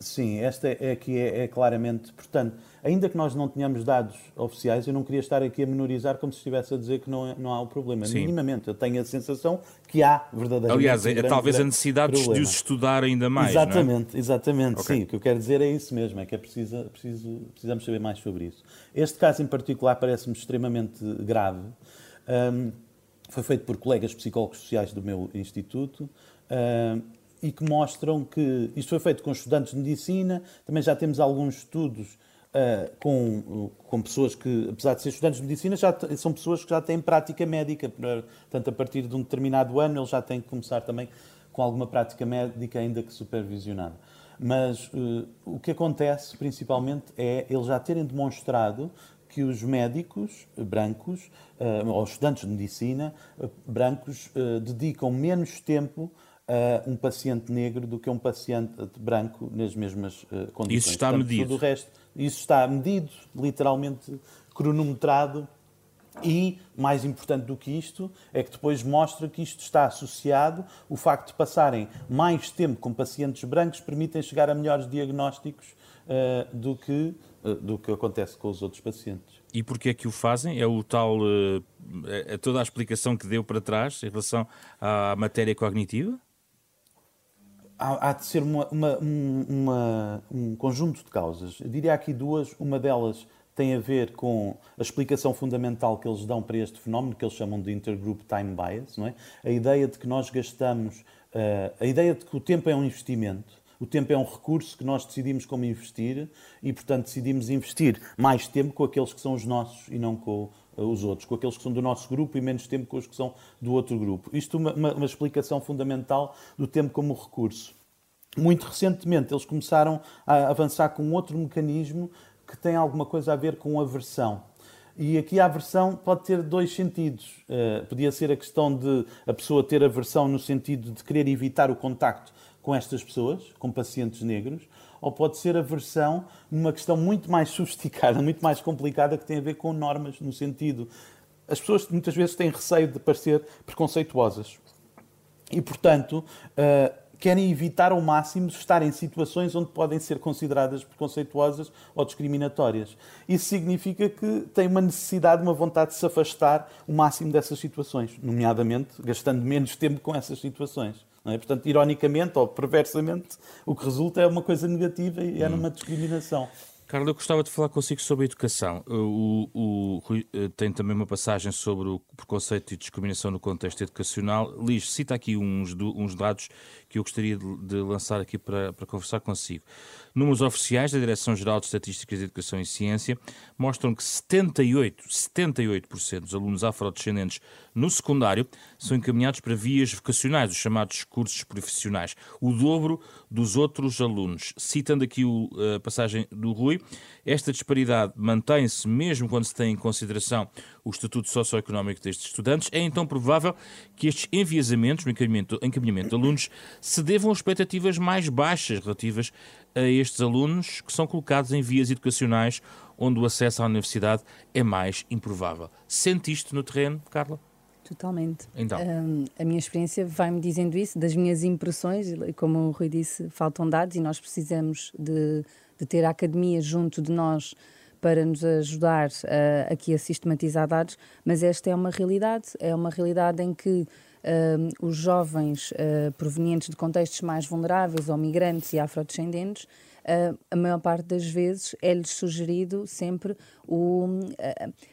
Sim, esta é que é, é, claramente, portanto, ainda que nós não tenhamos dados oficiais, eu não queria estar aqui a menorizar como se estivesse a dizer que não, é, não há o problema. Sim. Minimamente, eu tenho a sensação que há verdadeiramente. Aliás, é, grande, talvez a necessidade problema. de os estudar ainda mais. Exatamente, é? exatamente. Okay. Sim, o que eu quero dizer é isso mesmo, é que é preciso, preciso, precisamos saber mais sobre isso. Este caso em particular parece-me extremamente grave. Um, foi feito por colegas psicólogos sociais do meu instituto. Um, e que mostram que isto foi feito com estudantes de medicina, também já temos alguns estudos Uh, com, com pessoas que, apesar de ser estudantes de medicina, já são pessoas que já têm prática médica. Portanto, a partir de um determinado ano, eles já têm que começar também com alguma prática médica, ainda que supervisionada. Mas uh, o que acontece, principalmente, é eles já terem demonstrado que os médicos brancos, uh, ou estudantes de medicina brancos, dedicam menos tempo a um paciente negro do que um paciente branco nas mesmas condições. Isso está Portanto, medido. Resto, isso está medido, literalmente cronometrado e, mais importante do que isto, é que depois mostra que isto está associado, o facto de passarem mais tempo com pacientes brancos permitem chegar a melhores diagnósticos uh, do, que, uh, do que acontece com os outros pacientes. E porquê é que o fazem? É o tal, uh, é toda a explicação que deu para trás em relação à matéria cognitiva? Há, há de ser uma, uma, uma, um conjunto de causas. Eu diria aqui duas. Uma delas tem a ver com a explicação fundamental que eles dão para este fenómeno, que eles chamam de intergroup time bias, não é? A ideia de que nós gastamos, uh, a ideia de que o tempo é um investimento, o tempo é um recurso que nós decidimos como investir e, portanto, decidimos investir mais tempo com aqueles que são os nossos e não com os outros, com aqueles que são do nosso grupo e menos tempo com os que são do outro grupo. Isto é uma, uma, uma explicação fundamental do tempo como recurso. Muito recentemente, eles começaram a avançar com outro mecanismo que tem alguma coisa a ver com aversão. E aqui a aversão pode ter dois sentidos. Uh, podia ser a questão de a pessoa ter aversão no sentido de querer evitar o contacto com estas pessoas, com pacientes negros, ou pode ser aversão numa questão muito mais sofisticada, *laughs* muito mais complicada, que tem a ver com normas, no sentido. As pessoas muitas vezes têm receio de parecer preconceituosas. E, portanto, uh, querem evitar ao máximo estar em situações onde podem ser consideradas preconceituosas ou discriminatórias. Isso significa que têm uma necessidade, uma vontade de se afastar o máximo dessas situações, nomeadamente gastando menos tempo com essas situações. É? Portanto, ironicamente ou perversamente, o que resulta é uma coisa negativa e é hum. numa discriminação. Carla, eu gostava de falar consigo sobre a educação. O, o Rui eh, tem também uma passagem sobre o preconceito e discriminação no contexto educacional. Liz, cita aqui uns, uns dados que eu gostaria de, de lançar aqui para, para conversar consigo. Números oficiais da Direção-Geral de Estatísticas de Educação e Ciência mostram que 78%, 78% dos alunos afrodescendentes no secundário são encaminhados para vias vocacionais, os chamados cursos profissionais, o dobro dos outros alunos. Citando aqui a passagem do Rui, esta disparidade mantém-se mesmo quando se tem em consideração o estatuto socioeconómico destes estudantes. É então provável que estes enviesamentos no encaminhamento, encaminhamento de alunos se devam a expectativas mais baixas relativas a estes alunos que são colocados em vias educacionais onde o acesso à universidade é mais improvável. Sente isto no terreno, Carla? Totalmente. Então. Um, a minha experiência vai-me dizendo isso, das minhas impressões, e como o Rui disse, faltam dados e nós precisamos de, de ter a academia junto de nós para nos ajudar uh, aqui a sistematizar dados, mas esta é uma realidade, é uma realidade em que uh, os jovens uh, provenientes de contextos mais vulneráveis, ou migrantes e afrodescendentes, uh, a maior parte das vezes é-lhes sugerido sempre o.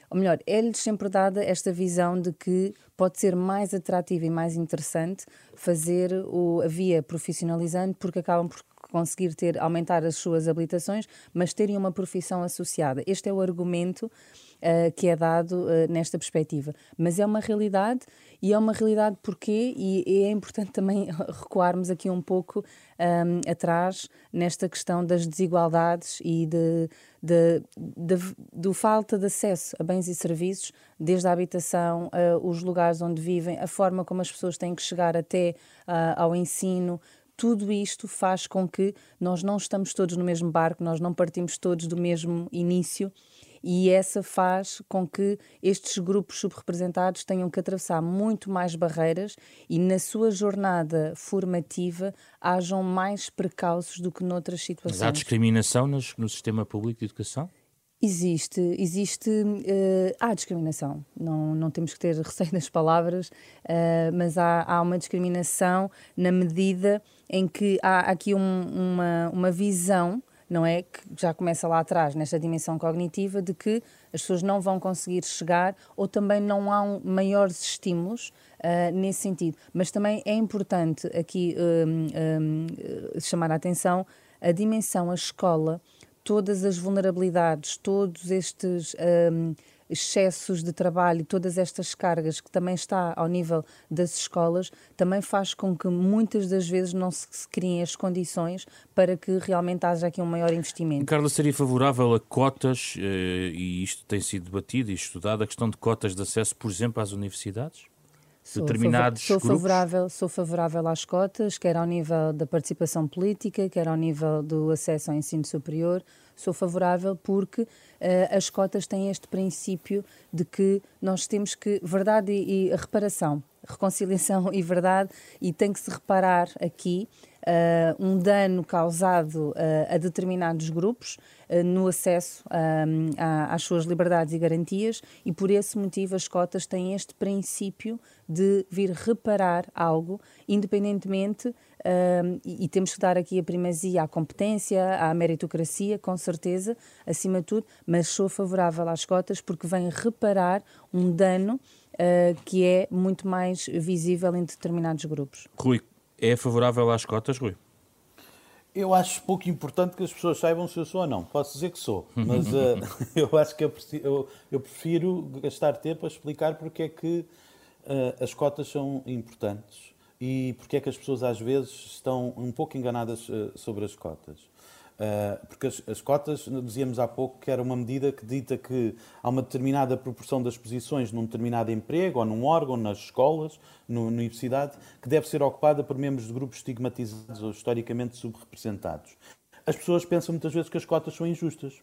ou melhor, é-lhes sempre dada esta visão de que pode ser mais atrativo e mais interessante fazer o, a via profissionalizante, porque acabam por conseguir ter, aumentar as suas habilitações, mas terem uma profissão associada. Este é o argumento uh, que é dado uh, nesta perspectiva. Mas é uma realidade e é uma realidade porquê, e, é importante também *laughs* recuarmos aqui um pouco um, atrás nesta questão das desigualdades e de, de, de, do falta de acesso a bens e serviços, desde a habitação, os lugares onde vivem, a forma como as pessoas têm que chegar até ao ensino, tudo isto faz com que nós não estamos todos no mesmo barco, nós não partimos todos do mesmo início e essa faz com que estes grupos subrepresentados tenham que atravessar muito mais barreiras e na sua jornada formativa hajam mais precauços do que noutras situações. Mas há discriminação no, no sistema público de educação? Existe, existe, uh, há discriminação, não, não temos que ter *laughs* receio das palavras, uh, mas há, há uma discriminação na medida em que há aqui um, uma, uma visão não é? Que já começa lá atrás, nesta dimensão cognitiva, de que as pessoas não vão conseguir chegar ou também não há um, maiores estímulos uh, nesse sentido. Mas também é importante aqui um, um, chamar a atenção a dimensão, a escola todas as vulnerabilidades, todos estes um, excessos de trabalho, todas estas cargas que também está ao nível das escolas, também faz com que muitas das vezes não se criem as condições para que realmente haja aqui um maior investimento. Carla, seria favorável a cotas, eh, e isto tem sido debatido e estudado, a questão de cotas de acesso, por exemplo, às universidades? Sou determinados sou favorável, sou favorável às cotas, quer ao nível da participação política, quer ao nível do acesso ao ensino superior. Sou favorável porque uh, as cotas têm este princípio de que nós temos que verdade e, e reparação, reconciliação *laughs* e verdade, e tem que se reparar aqui uh, um dano causado uh, a determinados grupos uh, no acesso às suas liberdades e garantias, e por esse motivo as cotas têm este princípio de vir reparar algo, independentemente, e, e temos que dar aqui a primazia à competência, à meritocracia, com certeza, acima de tudo, mas sou favorável às cotas porque vem reparar um dano Uh, que é muito mais visível em determinados grupos. Rui, é favorável às cotas, Rui? Eu acho pouco importante que as pessoas saibam se eu sou ou não. Posso dizer que sou, mas uh, *laughs* *laughs* eu acho que eu, eu, eu, prefiro gastar tempo a explicar porque é que uh, as cotas são importantes e porque é que as pessoas às vezes estão um pouco enganadas uh, sobre as cotas. Uh, porque as, as, cotas, dizíamos há pouco, que era uma medida que dita que há uma determinada proporção das posições num determinado emprego, ou num órgão, nas escolas, no, na universidade, que deve ser ocupada por membros de grupos estigmatizados ou historicamente subrepresentados. As pessoas pensam muitas vezes que as cotas são injustas.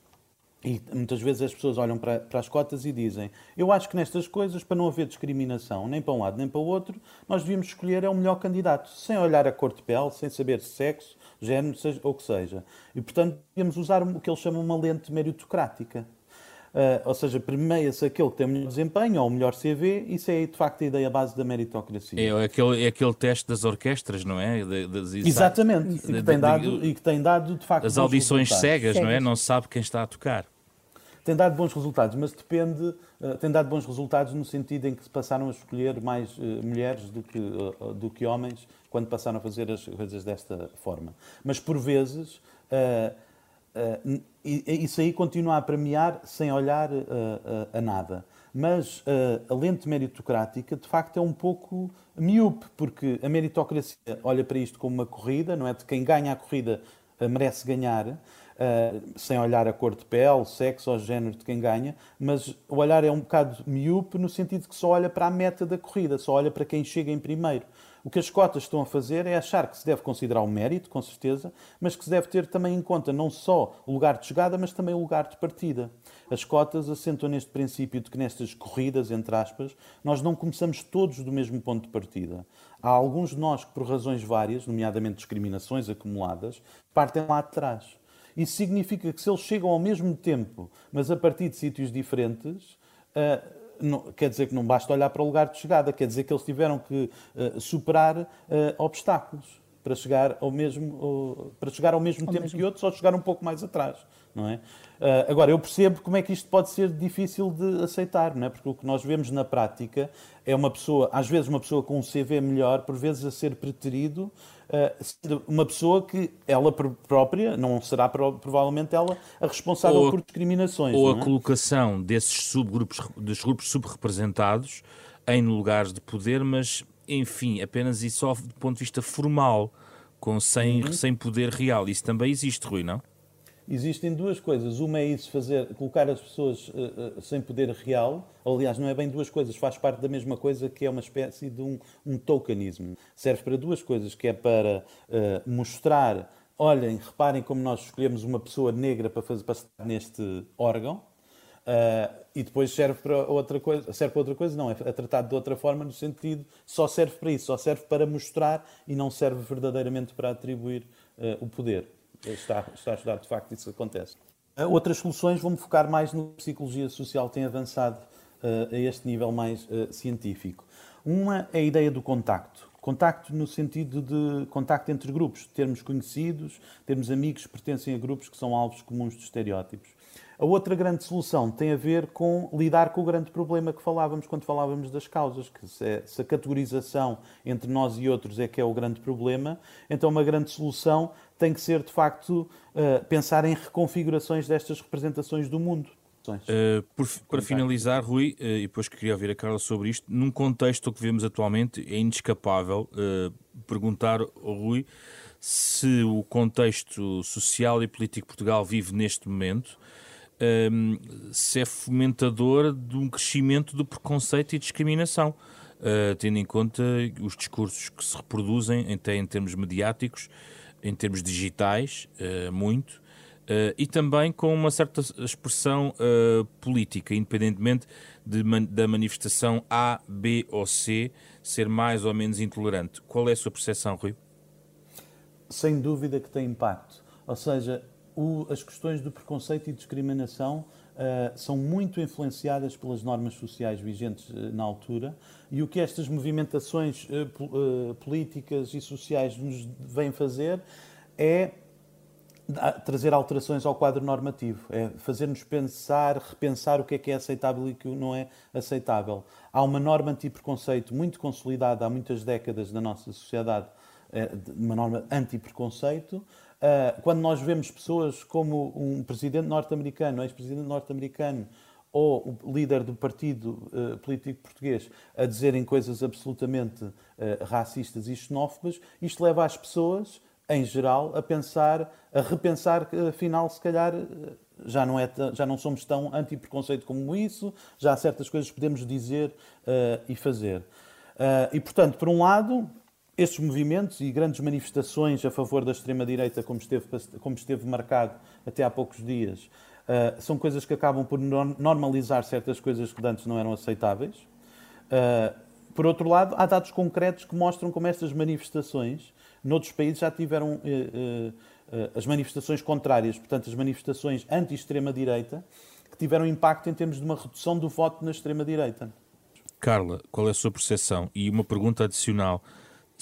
E muitas vezes as pessoas olham para, para, as cotas e dizem: Eu acho que nestas coisas, para não haver discriminação nem para um lado nem para o outro, nós devíamos escolher é o melhor candidato, sem olhar a cor de pele, sem saber sexo, género, seja, ou que seja. E, portanto, devíamos usar o que eles chamam uma lente meritocrática. Uh, ou seja, premia-se aquele que tem o melhor desempenho ou o melhor CV, isso é de facto a ideia base da meritocracia. É aquele, é aquele teste das orquestras, não é? De, de, Exatamente, de, e, que tem dado, e que tem dado de facto. As audições cegas, cegas, não é? Não sabe quem está a tocar tem dado bons resultados, mas depende, uh, tem dado bons resultados no sentido em que passaram a escolher mais uh, mulheres do que, uh, do que homens quando passaram a fazer as coisas desta forma. Mas por vezes isso aí continua a premiar sem olhar a nada. Mas a lente meritocrática, de facto, é um pouco miúpe, porque a meritocracia olha para isto como uma corrida, não é? De quem ganha a corrida merece ganhar, uh, sem olhar a cor de pele, sexo ou género de quem ganha, mas o olhar é um bocado miúpe no sentido que só olha para a meta da corrida, só olha para quem chega em primeiro. O que as cotas estão a fazer é achar que se deve considerar o mérito, com certeza, mas que se deve ter também em conta não só o lugar de chegada, mas também o lugar de partida. As cotas assentam neste princípio de que nestas corridas, entre aspas, nós não começamos todos do mesmo ponto de partida. Há alguns de nós que, por razões várias, nomeadamente discriminações acumuladas, partem lá atrás. Isso significa que se eles chegam ao mesmo tempo, mas a partir de sítios diferentes, uh, não, quer dizer que não basta olhar para o lugar de chegada, quer dizer que eles tiveram que uh, superar uh, obstáculos para chegar ao mesmo, para chegar ao mesmo ao tempo mesmo. que outros ou chegar um pouco mais atrás não é? Agora, eu percebo como é que isto pode ser difícil de aceitar, não é? Porque o que nós vemos na prática é uma pessoa, às vezes uma pessoa com um CV melhor, por vezes a ser preterido, uh, uma pessoa que ela própria, não será provavelmente ela a responsável ou por discriminações. Ou a é? colocação desses subgrupos, dos grupos subrepresentados em lugares de poder, mas, enfim, apenas e só do ponto de vista formal, com, sem, uhum. sem poder real. Isso também existe, Rui, não? Existem duas coisas. Uma é isso, fazer, colocar as pessoas uh, uh, sem poder real. Aliás, não é bem duas coisas, faz parte da mesma coisa que é uma espécie de um, um tokenismo. Serve para duas coisas, que é para uh, mostrar, olhem, reparem como nós escolhemos uma pessoa negra para, fazer, para estar neste órgão, e depois serve para outra coisa, serve para outra coisa, não, é, tratado de outra forma no sentido, só serve para isso, só serve para mostrar e não serve verdadeiramente para atribuir o poder está, está a estudar de facto isso acontece. Outras soluções vão-me focar mais no psicologia social tem avançado uh, a este nível mais uh, científico. Uma é a ideia do contacto. Contacto no sentido de contacto entre grupos, termos conhecidos, termos amigos que pertencem a grupos que são alvos comuns de estereótipos. A outra grande solução tem a ver com lidar com o grande problema que falávamos quando falávamos das causas, que se, é, a categorização entre nós e outros é que é o grande problema, então uma grande solução tem que ser, de facto, uh, pensar em reconfigurações destas representações do mundo. Uh, por, para finalizar, Rui, uh, e depois que queria ouvir a Carla sobre isto, num contexto que vemos atualmente, é inescapável uh, perguntar ao Rui se o contexto social e político que Portugal vive neste momento um, se é fomentador de um crescimento do preconceito e discriminação, tendo em conta os discursos que se reproduzem, até em termos mediáticos, em termos digitais, muito, Uh, e também com uma certa expressão uh, política, independentemente de da manifestação A, B ou C ser mais ou menos intolerante. Qual é a sua percepção, Rui? Sem dúvida que tem impacto. Ou seja, o, as questões do preconceito e discriminação uh, são muito influenciadas pelas normas sociais vigentes na altura e o que estas movimentações políticas e sociais nos vêm fazer é trazer alterações ao quadro normativo, é fazer-nos pensar, repensar o que é que é aceitável e o que não é aceitável. Há uma norma anti-preconceito muito consolidada há muitas décadas na nossa sociedade, é, uma norma anti-preconceito. Ah, quando nós vemos pessoas como um presidente norte-americano, ex-presidente norte-americano, ou o líder do partido uh, político português a dizerem coisas absolutamente uh, racistas e xenófobas, isto leva as pessoas em geral, a pensar, a repensar que afinal, se calhar, já não, é, já não somos tão anti-preconceito como isso, já há certas coisas que podemos dizer uh, e fazer. E, portanto, por um lado, estes movimentos e grandes manifestações a favor da extrema-direita, como esteve, como esteve marcado até há poucos dias, uh, são coisas que acabam por normalizar certas coisas que antes não eram aceitáveis. por outro lado, há dados concretos que mostram como estas manifestações Noutros países já tiveram eh, as manifestações contrárias, portanto, as manifestações anti-extrema-direita, que tiveram impacto em termos de uma redução do voto na extrema-direita. Carla, qual é a sua percepção? E uma pergunta adicional.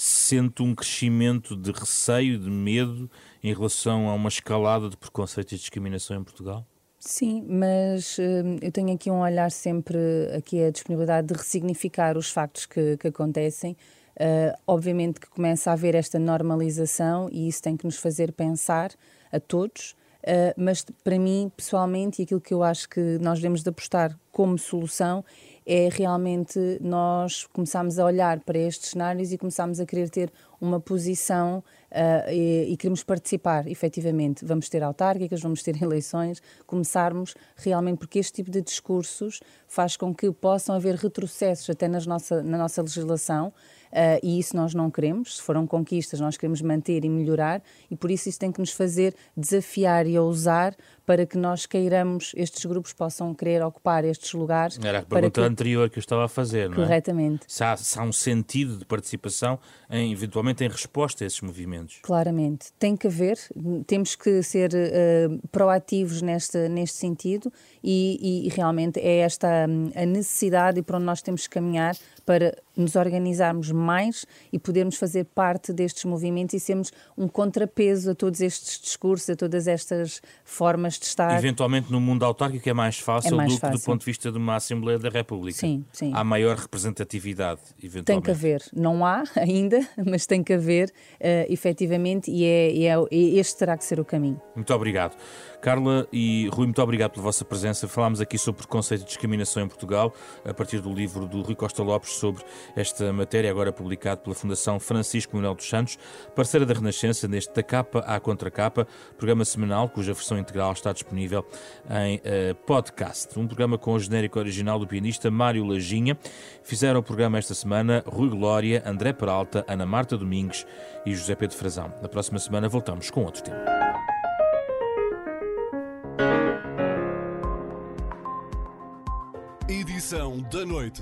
Sente um crescimento de receio, de medo em relação a uma escalada de preconceito e discriminação em Portugal? Sim, mas uh, eu tenho aqui um olhar sempre, aqui a disponibilidade de ressignificar os factos que, que acontecem Uh, obviamente que começa a haver esta normalização e isso tem que nos fazer pensar a todos, uh, mas para mim, pessoalmente, e aquilo que eu acho que nós devemos de apostar como solução é realmente nós começarmos a olhar para estes cenários e começarmos a querer ter uma posição uh, e, e queremos participar, efetivamente. Vamos ter autárquicas, vamos ter *laughs* eleições, começarmos realmente, porque este tipo de discursos faz com que possam haver retrocessos até nas nossa, na nossa legislação uh, e isso nós não queremos. Se foram conquistas, nós queremos manter e melhorar e por isso isso tem que nos fazer desafiar e ousar para que nós queiramos, estes grupos possam querer ocupar estes lugares. Era a pergunta que... anterior que eu estava a fazer, não é? Corretamente. Se há, se há um sentido de participação, em, eventualmente, em resposta a esses movimentos. Claramente. Tem que haver, temos que ser uh, proativos neste, neste sentido e, e, realmente é esta um, a necessidade e para onde nós temos que caminhar para nos organizarmos mais e podermos fazer parte destes movimentos e sermos um contrapeso a todos estes discursos, a todas estas formas de estar. Eventualmente no mundo autárquico é mais fácil é mais do fácil. que do ponto de vista de uma Assembleia da República. Sim, sim. Há maior representatividade, eventualmente. Tem que haver. Não há *laughs* ainda, mas tem que haver, uh, efetivamente, e, é, e é, este terá que ser o caminho. Muito obrigado. Carla e Rui, muito obrigado pela vossa presença. Falámos aqui sobre preconceito e discriminação em Portugal, a partir do livro do Rui Costa Lopes sobre esta matéria, agora publicado pela Fundação Francisco Manuel dos Santos, parceira da Renascença, neste Da Capa à Contracapa, programa semanal cuja versão integral está disponível em uh, podcast. Um programa com o genérico original do pianista Mário Lajinha. Fizeram o programa esta semana Rui Glória, André Peralta, Ana Marta Domingues e José Pedro Frazão. Na próxima semana voltamos com outro tema. Edição da noite.